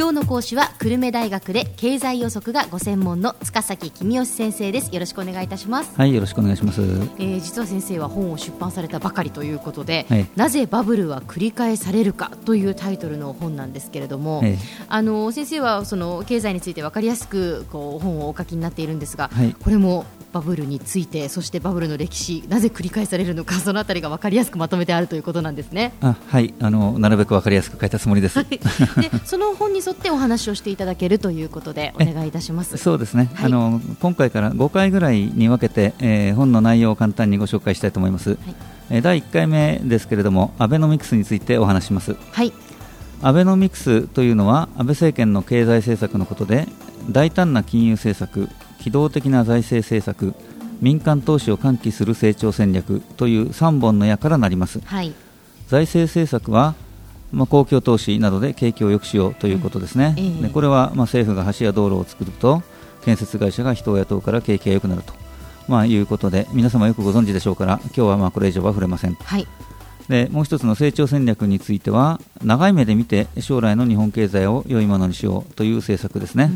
今日の講師は久留米大学で経済予測がご専門の塚崎君吉先生です。よろしくお願いいたします。はいよろしくお願いします、えー、実は先生は本を出版されたばかりということで、はい、なぜバブルは繰り返されるかというタイトルの本なんですけれども、はい、あの先生はその経済について分かりやすくこう本をお書きになっているんですが、はい、これもバブルについてそしてバブルの歴史なぜ繰り返されるのかそのあたりが分かりやすくまとめてあるということなんですね。あはい。あのなるべく分かりやすく書いたつもりです、はい、でその本に沿ってお話をしていただけるということでお願いいたします。そうですね、はい、あの今回から5回ぐらいに分けて、えー、本の内容を簡単にご紹介したいと思います、はい、えー、第1回目ですけれどもアベノミクスについてお話します。はい。アベノミクスというのは安倍政権の経済政策のことで大胆な金融政策機動的な財政政策民間投資を喚起する成長戦略という3本の矢からなります、はい、財政政策は、まあ、公共投資などで景気を良くしようということですね、うん。えー、でこれは、まあ、政府が橋や道路を作ると建設会社が人を雇うから景気が良くなると、まあ、いうことで皆様よくご存知でしょうから今日はまあこれ以上は触れません。はいでもう一つの成長戦略については長い目で見て将来の日本経済を良いものにしようという政策ですね、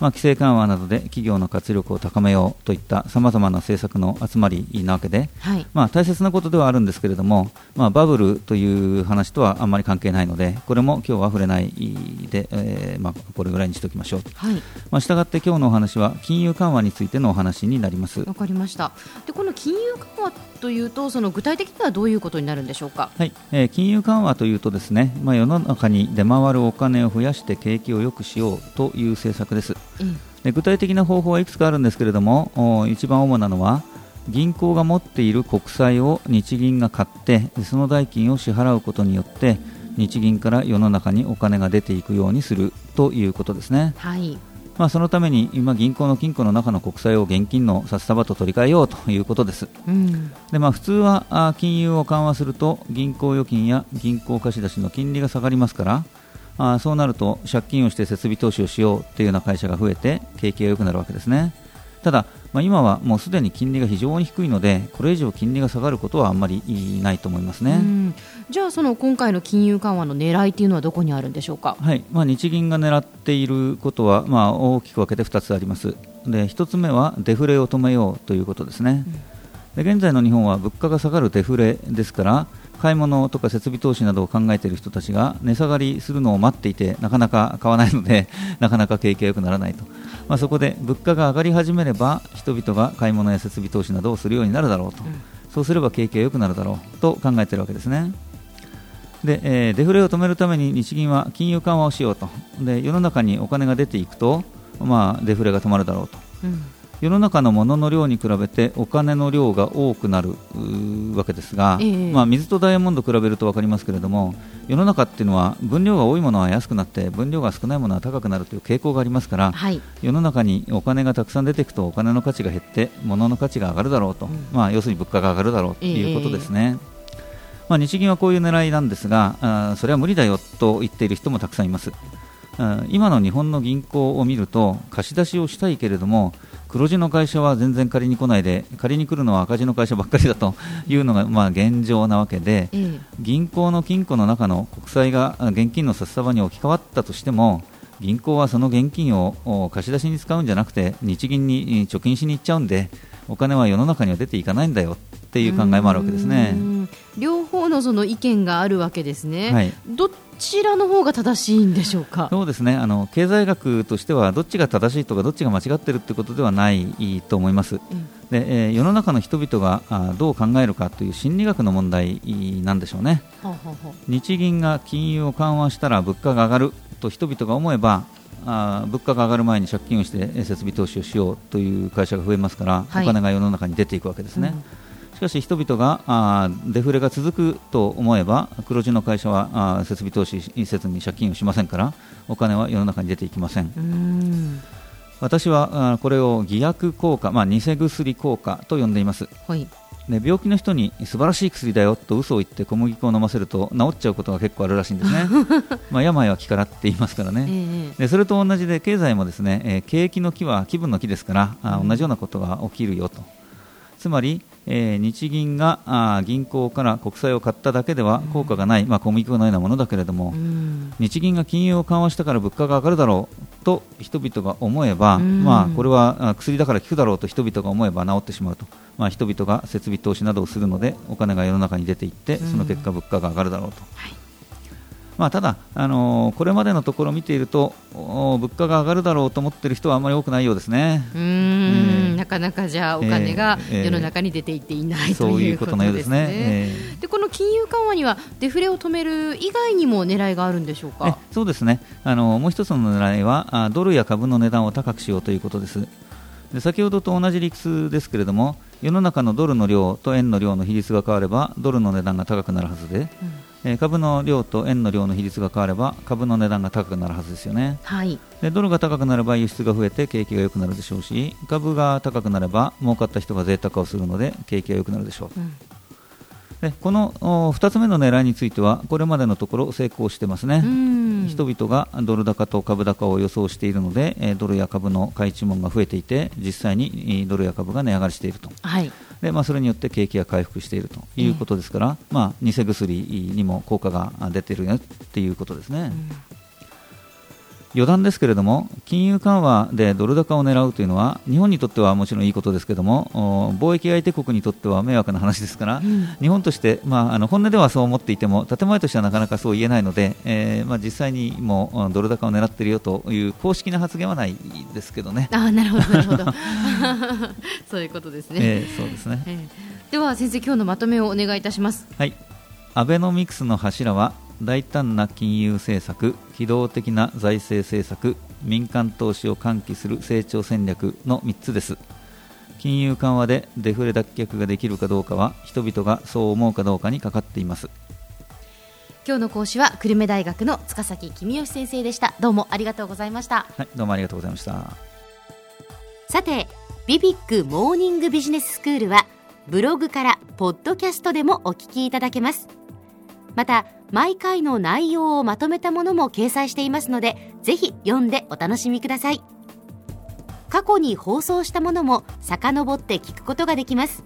まあ、規制緩和などで企業の活力を高めようといったさまざまな政策の集まりなわけで、はい、まあ、大切なことではあるんですけれども、まあ、バブルという話とはあんまり関係ないのでこれも今日は触れないで、えー、まあ、これぐらいにしておきましょう、はい。まあ、したがって今日のお話は金融緩和についてのお話になります。わかりました。でこの金融緩和というとその具体的にはどういうことになるんでしょうか、はい。えー、金融緩和というとですね、まあ、世の中に出回るお金を増やして景気を良くしようという政策です、うん、で具体的な方法はいくつかあるんですけれども一番主なのは銀行が持っている国債を日銀が買ってその代金を支払うことによって日銀から世の中にお金が出ていくようにするということですね。はいまあ、そのために今、銀行の金庫の中の国債を現金の札束と取り替えようということです。うん、でまあ、普通は金融を緩和すると銀行預金や銀行貸し出しの金利が下がりますからあそうなると借金をして設備投資をしようというような会社が増えて景気が良くなるわけですね。ただ、まあ、今はもうすでに金利が非常に低いのでこれ以上金利が下がることはあんまりないと思いますね。じゃあその今回の金融緩和の狙いというのはどこにあるんでしょうか、はい。まあ、日銀が狙っていることは、まあ、大きく分けて2つあります。で1つ目はデフレを止めようということですね、で現在の日本は物価が下がるデフレですから買い物とか設備投資などを考えている人たちが値下がりするのを待っていてなかなか買わないので なかなか景気が良くならないと、まあ、そこで物価が上がり始めれば人々が買い物や設備投資などをするようになるだろうと、うん、そうすれば景気が良くなるだろうと考えているわけですね。で、えー、デフレを止めるために日銀は金融緩和をしようと。で世の中にお金が出ていくと、まあ、デフレが止まるだろうと、うん、世の中のものの量に比べてお金の量が多くなるわけですが、えー、まあ、水とダイヤモンド比べると分かりますけれども世の中っていうのは分量が多いものは安くなって分量が少ないものは高くなるという傾向がありますから、はい、世の中にお金がたくさん出ていくとお金の価値が減って物の価値が上がるだろうと、うん、まあ、要するに物価が上がるだろうということですね。えーまあ、日銀はこういう狙いなんですがあそれは無理だよと言っている人もたくさんいます今の日本の銀行を見ると貸し出しをしたいけれども黒字の会社は全然借りに来ないで借りに来るのは赤字の会社ばっかりだというのがまあ現状なわけで、銀行の金庫の中の国債が現金の札束に置き換わったとしても銀行はその現金を貸し出しに使うんじゃなくて日銀に貯金しに行っちゃうんでお金は世の中には出ていかないんだよっていう考えもあるわけですね。両方のその意見があるわけですね。はい、どちらの方が正しいんでしょうか？そうですね。あの経済学としてはどっちが正しいとかどっちが間違ってるってことではないと思います。うん、で、えー、世の中の人々があどう考えるかという心理学の問題なんでしょうね。日銀が金融を緩和したら物価が上がると人々が思えばあ物価が上がる前に借金をして設備投資をしようという会社が増えますから、はい、お金が世の中に出ていくわけですね。うんしかし人々があデフレが続くと思えば黒字の会社はあ設備投資せずに借金をしませんからお金は世の中に出ていきません。私はあこれを偽薬効果、まあ、偽薬効果と呼んでいます、はい、で病気の人に素晴らしい薬だよと嘘を言って小麦粉を飲ませると治っちゃうことが結構あるらしいんですね。まあ病は気からって言いますからね、えでそれと同じで経済もですね、えー、景気の木は気分の木ですからあ同じようなことが起きるよと。つまりえー、日銀があ銀行から国債を買っただけでは効果がない、うん、まあ、小麦粉のようなものだけれども、うん、日銀が金融を緩和したから物価が上がるだろうと人々が思えば、うん、まあ、これは薬だから効くだろうと人々が思えば治ってしまうと、まあ、人々が設備投資などをするのでお金が世の中に出ていってその結果、物価が上がるだろうと。はい。まあ、ただ、あのー、これまでのところ見ていると物価が上がるだろうと思っている人はあまり多くないようですね。うん、えー、なかなかじゃあお金が世の中に出ていっていない、えー、ということですね。えー、でこの金融緩和にはデフレを止める以外にも狙いがあるんでしょうか？そうですね。あのもう一つの狙いはドルや株の値段を高くしようということです。で先ほどと同じ理屈ですけれども世の中のドルの量と円の量の比率が変わればドルの値段が高くなるはずで、うんえ株の量と円の量の比率が変われば株の値段が高くなるはずですよね、はい、でドルが高くなれば輸出が増えて景気が良くなるでしょうし株が高くなれば儲かった人が贅沢をするので景気が良くなるでしょう、うん。でこの2つ目の狙いについてはこれまでのところ成功してますね、人々がドル高と株高を予想しているのでドルや株の買い注文が増えていて実際にドルや株が値上がりしていると、はい、でまあ、それによって景気が回復しているということですから、まあ、偽薬にも効果が出ているよっていうことですね。うん余談ですけれども金融緩和でドル高を狙うというのは日本にとってはもちろんいいことですけども貿易相手国にとっては迷惑な話ですから、うん、日本として、まあ、あの本音ではそう思っていても建前としてはなかなかそう言えないので、えーまあ、実際にもドル高を狙っているよという公式な発言はないですけどね。あなるほどなるほど そういうことですね。えー、そうですね、えー、では先生今日のまとめをお願いいたします。はいアベノミクスの柱は大胆な金融政策、機動的な財政政策、民間投資を喚起する成長戦略の3つです。金融緩和でデフレ脱却ができるかどうかは人々がそう思うかどうかにかかっています。今日の講師は久留米大学の塚崎公義先生でした。どうもありがとうございました。はいどうもありがとうございました。さてビビックモーニングビジネススクールはブログからポッドキャストでもお聞きいただけますまた毎回の内容をまとめたものも掲載していますのでぜひ読んでお楽しみください。過去に放送したものも遡って聞くことができます。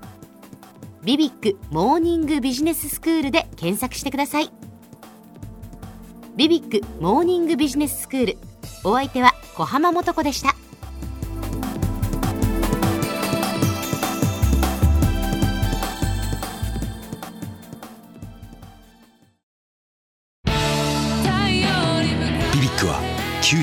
ビビックモーニングビジネススクールで検索してください。ビビックモーニングビジネススクール。お相手は小浜もとこでした。